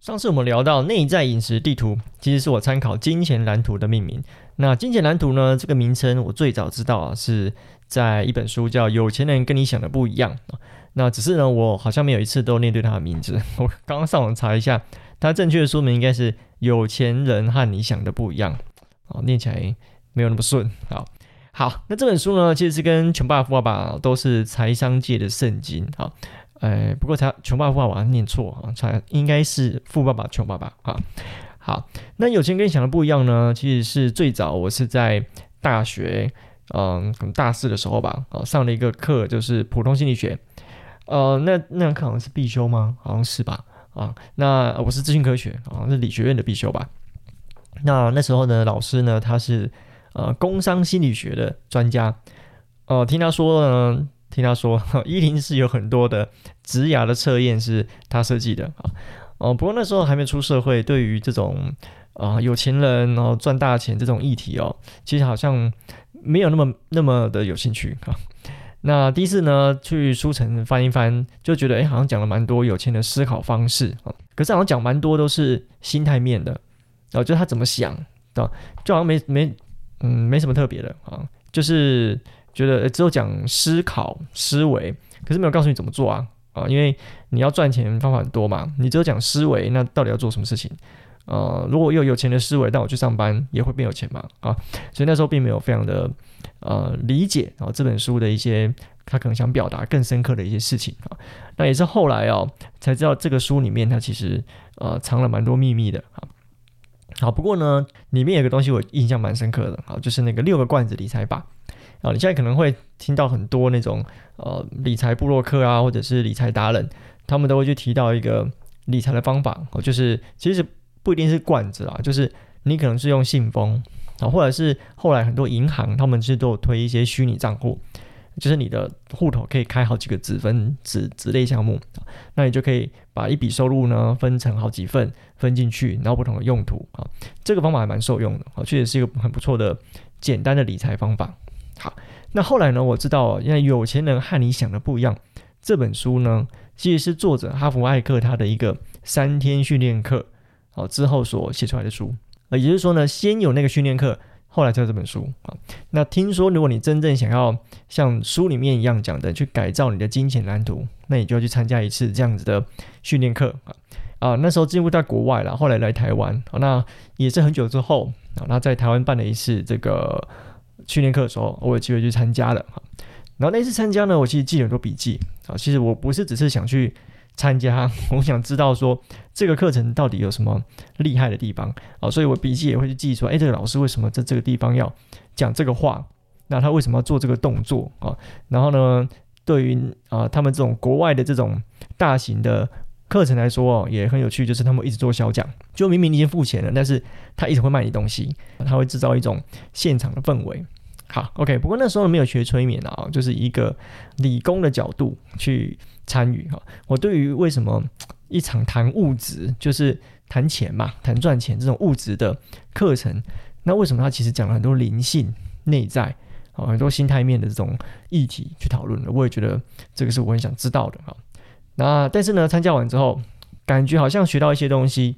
上次我们聊到内在饮食地图，其实是我参考金钱蓝图的命名。那金钱蓝图呢？这个名称我最早知道啊，是在一本书叫《有钱人跟你想的不一样》。那只是呢，我好像没有一次都念对它的名字。我刚刚上网查一下，它正确的书名应该是《有钱人和你想的不一样》啊，念起来没有那么顺。好，好，那这本书呢，其实是跟《穷爸爸富爸爸》都是财商界的圣经啊。哎，不过才穷爸爸富爸爸念错啊，才应该是富爸爸穷爸爸啊。好，那有钱跟你想的不一样呢，其实是最早我是在大学，嗯，可能大四的时候吧，啊，上了一个课，就是普通心理学。呃，那那堂课好像是必修吗？好像是吧。啊，那我是资讯科学，好像是理学院的必修吧。那那时候呢，老师呢，他是呃工商心理学的专家。哦，听他说呢。听他说，伊林是有很多的职涯的测验是他设计的啊，哦，不过那时候还没出社会，对于这种啊有钱人然后赚大钱这种议题哦，其实好像没有那么那么的有兴趣啊。那第一次呢去书城翻一翻，就觉得哎，好像讲了蛮多有钱的思考方式啊，可是好像讲蛮多都是心态面的，哦，就他怎么想的，就好像没没嗯没什么特别的啊，就是。觉得只有讲思考思维，可是没有告诉你怎么做啊啊！因为你要赚钱方法很多嘛，你只有讲思维，那到底要做什么事情？呃，如果我有有钱的思维，但我去上班也会变有钱嘛啊！所以那时候并没有非常的呃理解啊这本书的一些他可能想表达更深刻的一些事情啊。那也是后来哦才知道这个书里面它其实呃藏了蛮多秘密的啊。好，不过呢里面有个东西我印象蛮深刻的啊，就是那个六个罐子理财法。啊，你现在可能会听到很多那种呃理财部落客啊，或者是理财达人，他们都会去提到一个理财的方法哦，就是其实不一定是罐子啊，就是你可能是用信封啊，或者是后来很多银行他们其实都有推一些虚拟账户，就是你的户头可以开好几个子分子子类项目，那你就可以把一笔收入呢分成好几份分进去，然后不同的用途啊，这个方法还蛮受用的啊，确实是一个很不错的简单的理财方法。好，那后来呢？我知道，因为有钱人和你想的不一样。这本书呢，其实是作者哈佛艾克他的一个三天训练课，好之后所写出来的书。呃，也就是说呢，先有那个训练课，后来才有这本书啊。那听说，如果你真正想要像书里面一样讲的，去改造你的金钱蓝图，那你就要去参加一次这样子的训练课啊。啊，那时候几乎在国外了，后来来台湾，那也是很久之后啊，那在台湾办了一次这个。训练课的时候，我有机会去参加了哈。然后那次参加呢，我其实记了很多笔记啊。其实我不是只是想去参加，我想知道说这个课程到底有什么厉害的地方啊。所以我笔记也会去记说，哎，这个老师为什么在这个地方要讲这个话？那他为什么要做这个动作啊？然后呢，对于啊他们这种国外的这种大型的课程来说哦，也很有趣，就是他们一直做小讲，就明明你已经付钱了，但是他一直会卖你东西，他会制造一种现场的氛围。好，OK。不过那时候没有学催眠啊，就是一个理工的角度去参与哈。我对于为什么一场谈物质，就是谈钱嘛，谈赚钱这种物质的课程，那为什么他其实讲了很多灵性、内在啊，很多心态面的这种议题去讨论的？我也觉得这个是我很想知道的哈。那但是呢，参加完之后，感觉好像学到一些东西，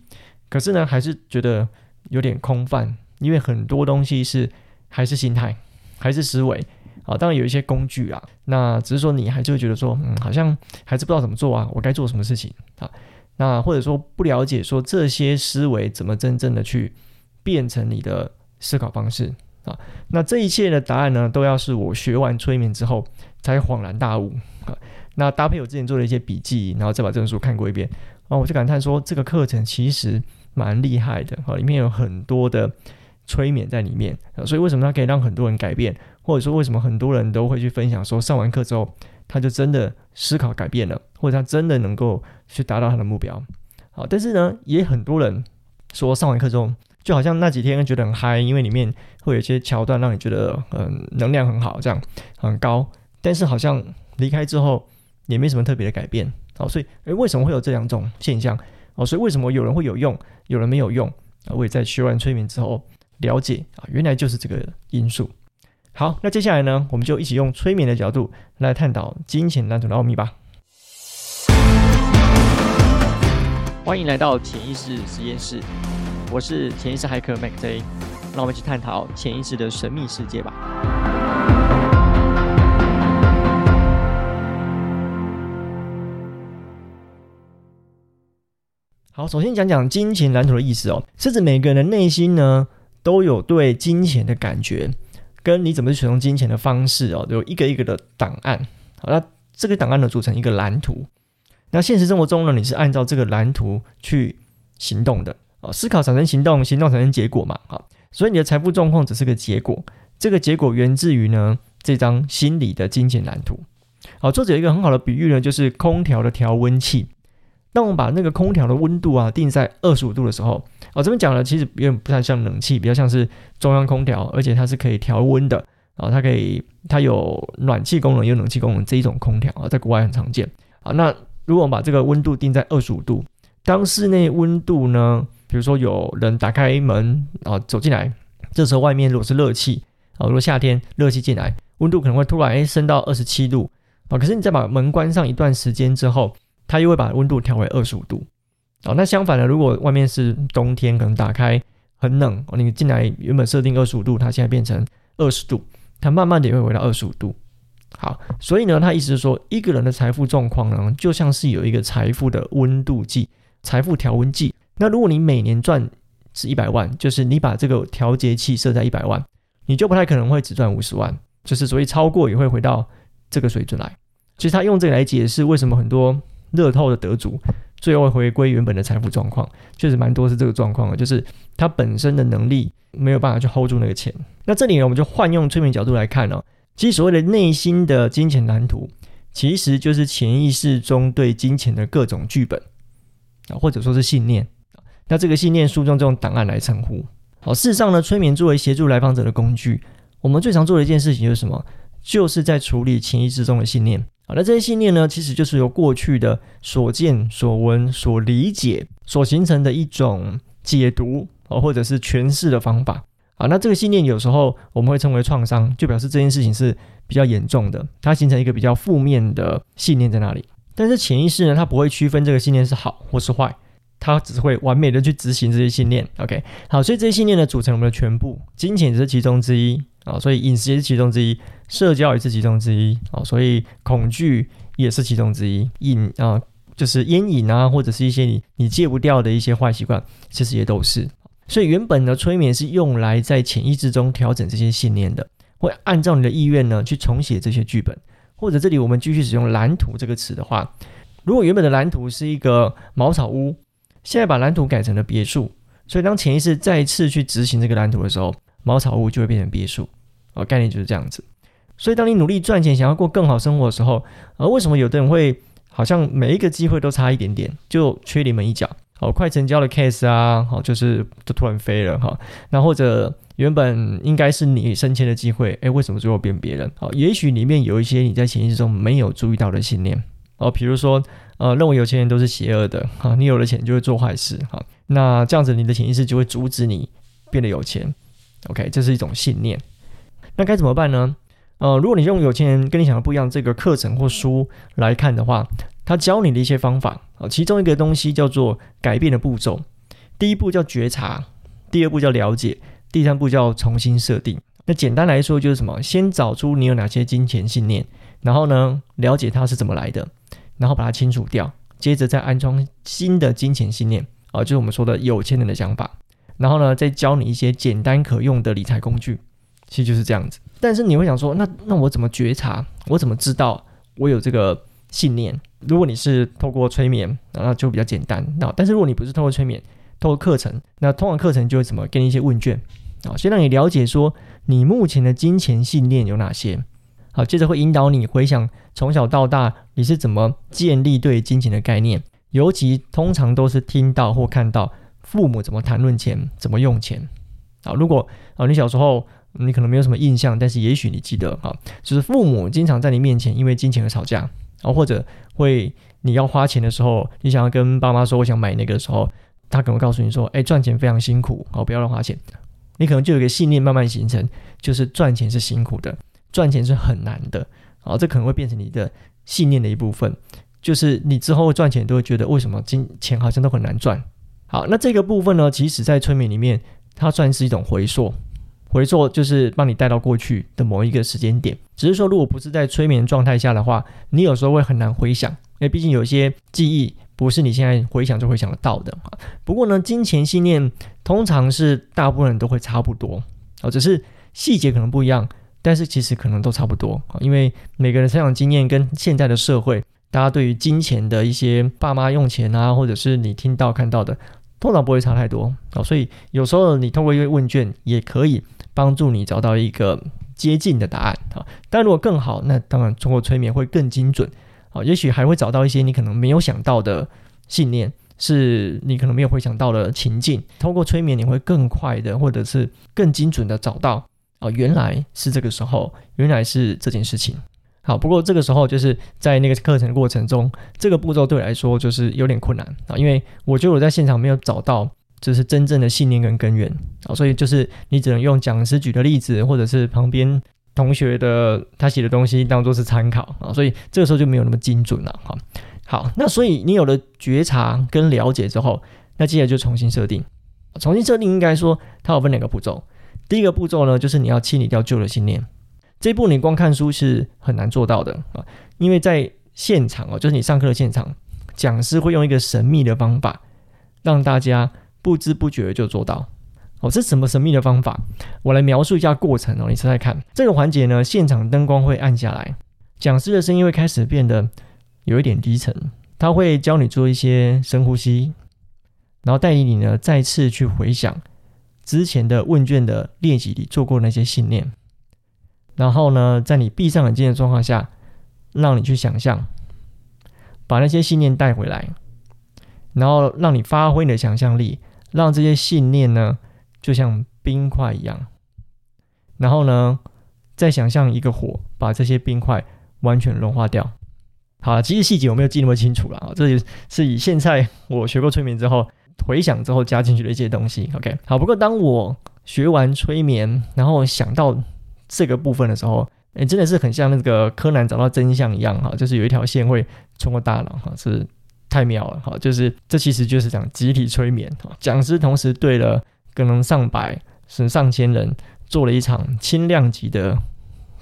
可是呢，还是觉得有点空泛，因为很多东西是还是心态。还是思维啊，当然有一些工具啊，那只是说你还是会觉得说，嗯，好像还是不知道怎么做啊，我该做什么事情啊？那或者说不了解说这些思维怎么真正的去变成你的思考方式啊？那这一切的答案呢，都要是我学完催眠之后才恍然大悟啊。那搭配我之前做的一些笔记，然后再把这本书看过一遍啊，我就感叹说，这个课程其实蛮厉害的啊，里面有很多的。催眠在里面，所以为什么它可以让很多人改变，或者说为什么很多人都会去分享说上完课之后，他就真的思考改变了，或者他真的能够去达到他的目标。好，但是呢，也很多人说上完课之后，就好像那几天觉得很嗨，因为里面会有一些桥段让你觉得嗯能量很好，这样很高，但是好像离开之后也没什么特别的改变。好，所以诶，为什么会有这两种现象？哦，所以为什么有人会有用，有人没有用？啊，我也在学完催眠之后。了解啊，原来就是这个因素。好，那接下来呢，我们就一起用催眠的角度来探讨金钱蓝图的奥秘吧。欢迎来到潜意识实验室，我是潜意识骇客 Mac J，让我们一起探讨潜意识的神秘世界吧。好，首先讲讲金钱蓝图的意思哦，是指每个人的内心呢都有对金钱的感觉，跟你怎么去使用金钱的方式哦，有一个一个的档案。好，那这个档案呢组成一个蓝图。那现实生活中呢，你是按照这个蓝图去行动的啊，思考产生行动，行动产生结果嘛，好，所以你的财富状况只是个结果，这个结果源自于呢这张心理的金钱蓝图。好，作者有一个很好的比喻呢，就是空调的调温器。当我们把那个空调的温度啊定在二十五度的时候，哦，这边讲了，其实有点不太像冷气，比较像是中央空调，而且它是可以调温的啊，它可以它有暖气功能，有冷气功能这一种空调啊，在国外很常见啊，那。如果我们把这个温度定在二十五度，当室内温度呢，比如说有人打开门啊走进来，这时候外面如果是热气啊，如果夏天热气进来，温度可能会突然诶升到二十七度啊，可是你再把门关上一段时间之后，它又会把温度调为二十五度啊。那相反的，如果外面是冬天，可能打开很冷，你进来原本设定二十五度，它现在变成二十度，它慢慢的也会回到二十五度。好，所以呢，他意思是说，一个人的财富状况呢，就像是有一个财富的温度计，财富调温计。那如果你每年赚是一百万，就是你把这个调节器设在一百万，你就不太可能会只赚五十万，就是所以超过也会回到这个水准来。其实他用这个来解释为什么很多乐透的得主最后回归原本的财富状况，确实蛮多是这个状况的，就是他本身的能力没有办法去 hold 住那个钱。那这里呢，我们就换用催眠角度来看呢。其实所谓的内心的金钱蓝图，其实就是潜意识中对金钱的各种剧本啊，或者说是信念。那这个信念书中这种档案来称呼。好，事实上呢，催眠作为协助来访者的工具，我们最常做的一件事情就是什么？就是在处理潜意识中的信念。好，那这些信念呢，其实就是由过去的所见、所闻、所理解所形成的一种解读啊，或者是诠释的方法。啊，那这个信念有时候我们会称为创伤，就表示这件事情是比较严重的，它形成一个比较负面的信念在那里。但是潜意识呢，它不会区分这个信念是好或是坏，它只会完美的去执行这些信念。OK，好，所以这些信念呢组成我们的全部，金钱只是其中之一啊，所以饮食也是其中之一，社交也是其中之一啊，所以恐惧也是其中之一，瘾啊就是烟瘾啊，或者是一些你你戒不掉的一些坏习惯，其实也都是。所以原本的催眠是用来在潜意识中调整这些信念的，会按照你的意愿呢去重写这些剧本，或者这里我们继续使用蓝图这个词的话，如果原本的蓝图是一个茅草屋，现在把蓝图改成了别墅，所以当潜意识再次去执行这个蓝图的时候，茅草屋就会变成别墅，哦，概念就是这样子。所以当你努力赚钱，想要过更好生活的时候，而为什么有的人会好像每一个机会都差一点点，就缺临门一脚？哦，快成交的 case 啊，好，就是就突然飞了哈。那或者原本应该是你升迁的机会，诶，为什么最后变别人？好，也许里面有一些你在潜意识中没有注意到的信念哦，比如说呃，认为有钱人都是邪恶的哈，你有了钱就会做坏事哈。那这样子你的潜意识就会阻止你变得有钱。OK，这是一种信念。那该怎么办呢？呃，如果你用有钱人跟你想的不一样这个课程或书来看的话。他教你的一些方法啊，其中一个东西叫做改变的步骤。第一步叫觉察，第二步叫了解，第三步叫重新设定。那简单来说就是什么？先找出你有哪些金钱信念，然后呢，了解它是怎么来的，然后把它清除掉，接着再安装新的金钱信念啊，就是我们说的有钱人的想法。然后呢，再教你一些简单可用的理财工具，其实就是这样子。但是你会想说，那那我怎么觉察？我怎么知道我有这个信念？如果你是透过催眠，那就比较简单。那但是如果你不是透过催眠，透过课程，那通过课程就会怎么给你一些问卷啊，先让你了解说你目前的金钱信念有哪些。接着会引导你回想从小到大你是怎么建立对金钱的概念，尤其通常都是听到或看到父母怎么谈论钱、怎么用钱。啊，如果啊你小时候你可能没有什么印象，但是也许你记得啊，就是父母经常在你面前因为金钱而吵架。然后或者会你要花钱的时候，你想要跟爸妈说我想买那个的时候，他可能告诉你说：“哎，赚钱非常辛苦，好不要乱花钱。”你可能就有一个信念慢慢形成，就是赚钱是辛苦的，赚钱是很难的。好，这可能会变成你的信念的一部分。就是你之后赚钱都会觉得为什么金钱好像都很难赚。好，那这个部分呢，其实在催眠里面，它算是一种回溯。回溯就是帮你带到过去的某一个时间点。只是说，如果不是在催眠状态下的话，你有时候会很难回想，因为毕竟有些记忆不是你现在回想就回想得到的。不过呢，金钱信念通常是大部分人都会差不多啊，只是细节可能不一样，但是其实可能都差不多啊，因为每个人成长经验跟现在的社会。大家对于金钱的一些爸妈用钱啊，或者是你听到看到的，通常不会差太多啊。所以有时候你通过一个问卷也可以帮助你找到一个接近的答案啊。但如果更好，那当然通过催眠会更精准啊。也许还会找到一些你可能没有想到的信念，是你可能没有会想到的情境。通过催眠你会更快的，或者是更精准的找到啊，原来是这个时候，原来是这件事情。好，不过这个时候就是在那个课程过程中，这个步骤对我来说就是有点困难。啊，因为我觉得我在现场没有找到就是真正的信念跟根源。啊，所以就是你只能用讲师举的例子，或者是旁边同学的他写的东西当做是参考。啊，所以这个时候就没有那么精准了。哈。好，那所以你有了觉察跟了解之后，那接下来就重新设定，重新设定应该说它有分两个步骤，第一个步骤呢就是你要清理掉旧的信念。这一步你光看书是很难做到的啊，因为在现场哦，就是你上课的现场，讲师会用一个神秘的方法，让大家不知不觉就做到。哦，是什么神秘的方法？我来描述一下过程哦，你猜猜看。这个环节呢，现场灯光会暗下来，讲师的声音会开始变得有一点低沉，他会教你做一些深呼吸，然后带领你呢再次去回想之前的问卷的练习里做过那些信念。然后呢，在你闭上眼睛的状况下，让你去想象，把那些信念带回来，然后让你发挥你的想象力，让这些信念呢，就像冰块一样。然后呢，再想象一个火，把这些冰块完全融化掉。好了，其实细节我没有记那么清楚了啊，这也是以现在我学过催眠之后回想之后加进去的一些东西。OK，好，不过当我学完催眠，然后想到。这个部分的时候，哎，真的是很像那个柯南找到真相一样哈，就是有一条线会穿过大脑哈，是太妙了哈，就是这其实就是讲集体催眠哈，讲师同时对了可能上百甚至上千人做了一场轻量级的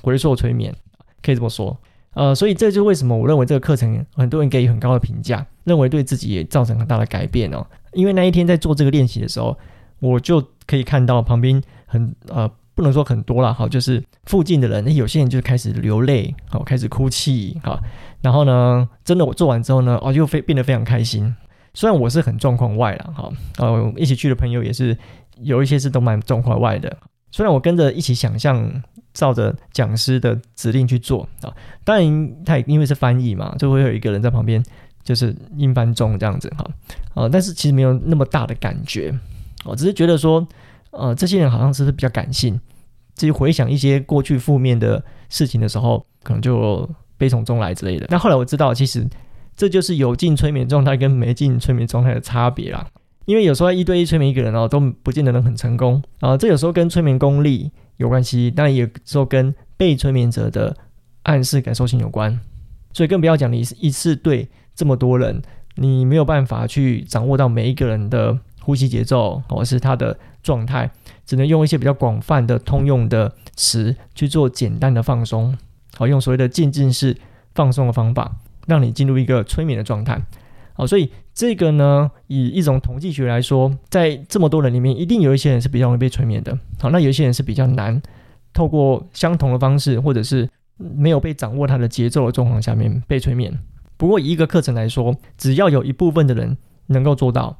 回溯催眠，可以这么说，呃，所以这就为什么我认为这个课程很多人给予很高的评价，认为对自己也造成很大的改变哦，因为那一天在做这个练习的时候，我就可以看到旁边很呃。不能说很多了，好，就是附近的人，那有些人就开始流泪，好，开始哭泣，好，然后呢，真的我做完之后呢，哦，又非变得非常开心。虽然我是很状况外了，哈，呃，一起去的朋友也是有一些是都蛮状况外的。虽然我跟着一起想象，照着讲师的指令去做啊，当然他也因为是翻译嘛，就会有一个人在旁边，就是硬翻中这样子，哈，呃，但是其实没有那么大的感觉，我只是觉得说。呃，这些人好像是比较感性，自己回想一些过去负面的事情的时候，可能就悲从中来之类的。但后来我知道，其实这就是有进催眠状态跟没进催眠状态的差别啦。因为有时候一对一催眠一个人哦，都不见得能很成功啊。这有时候跟催眠功力有关系，当然也时候跟被催眠者的暗示感受性有关。所以更不要讲你一次对这么多人，你没有办法去掌握到每一个人的呼吸节奏，或是他的。状态只能用一些比较广泛的通用的词去做简单的放松，好，用所谓的渐进式放松的方法，让你进入一个催眠的状态。好，所以这个呢，以一种统计学来说，在这么多人里面，一定有一些人是比较容易被催眠的。好，那有一些人是比较难透过相同的方式，或者是没有被掌握他的节奏的状况下面被催眠。不过以一个课程来说，只要有一部分的人能够做到。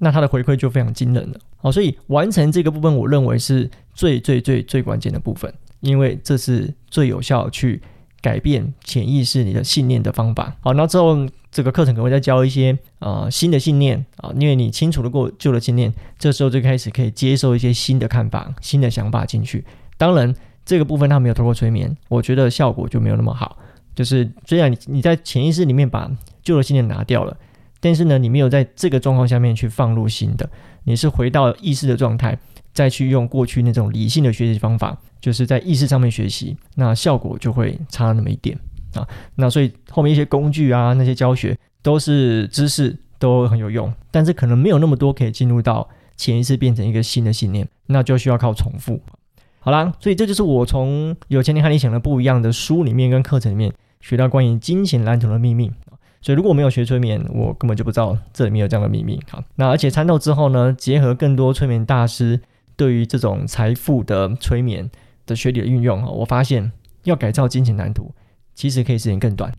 那他的回馈就非常惊人了，好，所以完成这个部分，我认为是最最最最关键的部分，因为这是最有效去改变潜意识你的信念的方法。好，那之后这个课程可能会再教一些呃新的信念啊，因为你清楚的过旧的信念，这时候就开始可以接受一些新的看法、新的想法进去。当然，这个部分它没有透过催眠，我觉得效果就没有那么好。就是虽然你你在潜意识里面把旧的信念拿掉了。但是呢，你没有在这个状况下面去放入新的，你是回到意识的状态，再去用过去那种理性的学习方法，就是在意识上面学习，那效果就会差那么一点。啊。那所以后面一些工具啊，那些教学都是知识都很有用，但是可能没有那么多可以进入到潜意识变成一个新的信念，那就需要靠重复。好啦，所以这就是我从有钱人和你想的不一样的书里面跟课程里面学到关于金钱蓝图的秘密。所以如果没有学催眠，我根本就不知道这里面有这样的秘密。好，那而且参透之后呢，结合更多催眠大师对于这种财富的催眠的学理的运用，我发现要改造金钱蓝图，其实可以时间更短，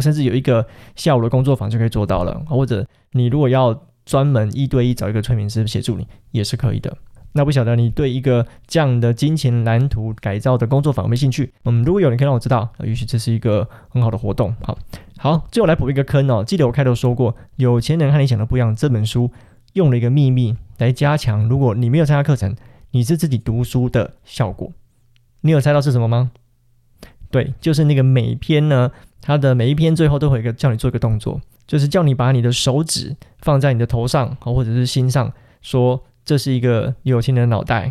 甚至有一个下午的工作坊就可以做到了。或者你如果要专门一对一找一个催眠师协助你，也是可以的。那不晓得你对一个这样的金钱蓝图改造的工作坊有没有兴趣？嗯，如果有人可以让我知道，也许这是一个很好的活动。好。好，最后来补一个坑哦。记得我开头说过，《有钱人和你想的不一样》这本书用了一个秘密来加强，如果你没有参加课程，你是自己读书的效果。你有猜到是什么吗？对，就是那个每篇呢，它的每一篇最后都会有一个叫你做一个动作，就是叫你把你的手指放在你的头上或者是心上，说这是一个有钱人的脑袋。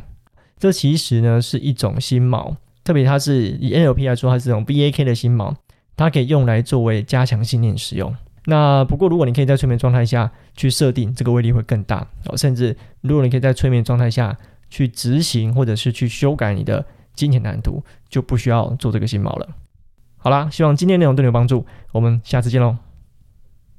这其实呢是一种心锚，特别它是以 NLP 来说，它是这种 BAK 的心锚。它可以用来作为加强信念使用。那不过，如果你可以在催眠状态下去设定，这个威力会更大哦。甚至，如果你可以在催眠状态下去执行，或者是去修改你的金钱蓝图，就不需要做这个心锚了。好啦，希望今天内容对你有帮助。我们下次见喽。